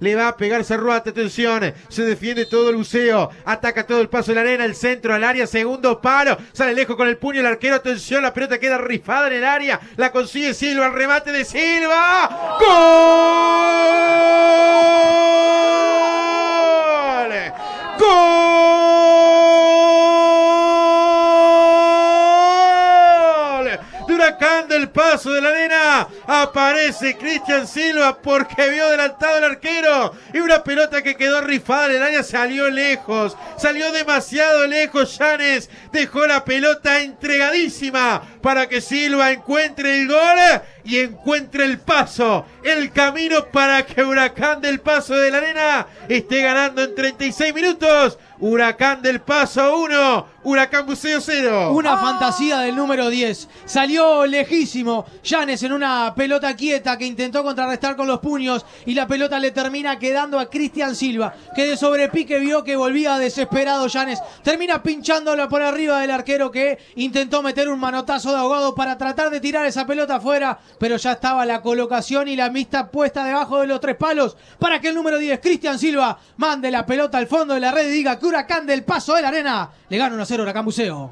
le va a pegar Cerruate, atención, se defiende todo el buceo, ataca todo el paso de la arena, el centro al área, segundo palo, sale lejos con el puño el arquero, atención, la pelota queda rifada en el área, la consigue Silva, el remate de Silva, ¡Gol! ¡Gol! Del paso de la arena. Aparece Cristian Silva porque vio adelantado el arquero. Y una pelota que quedó rifada en el área salió lejos. Salió demasiado lejos. Llanes dejó la pelota entregadísima para que Silva encuentre el gol y encuentre el paso, el camino para que Huracán del Paso de la Arena esté ganando en 36 minutos. Huracán del Paso 1, Huracán Buceo 0. Una fantasía del número 10. Salió lejísimo. Llanes en una pelota quieta que intentó contrarrestar con los puños y la pelota le termina quedando a Cristian Silva, que de sobrepique vio que volvía desesperado Llanes. Termina pinchándola por arriba del arquero que intentó meter un manotazo de ahogado para tratar de tirar esa pelota afuera, pero ya estaba la colocación y la mixta puesta debajo de los tres palos para que el número 10, Cristian Silva, mande la pelota al fondo de la red y diga que Huracán del Paso de la Arena le gana 1-0 Huracán Buceo.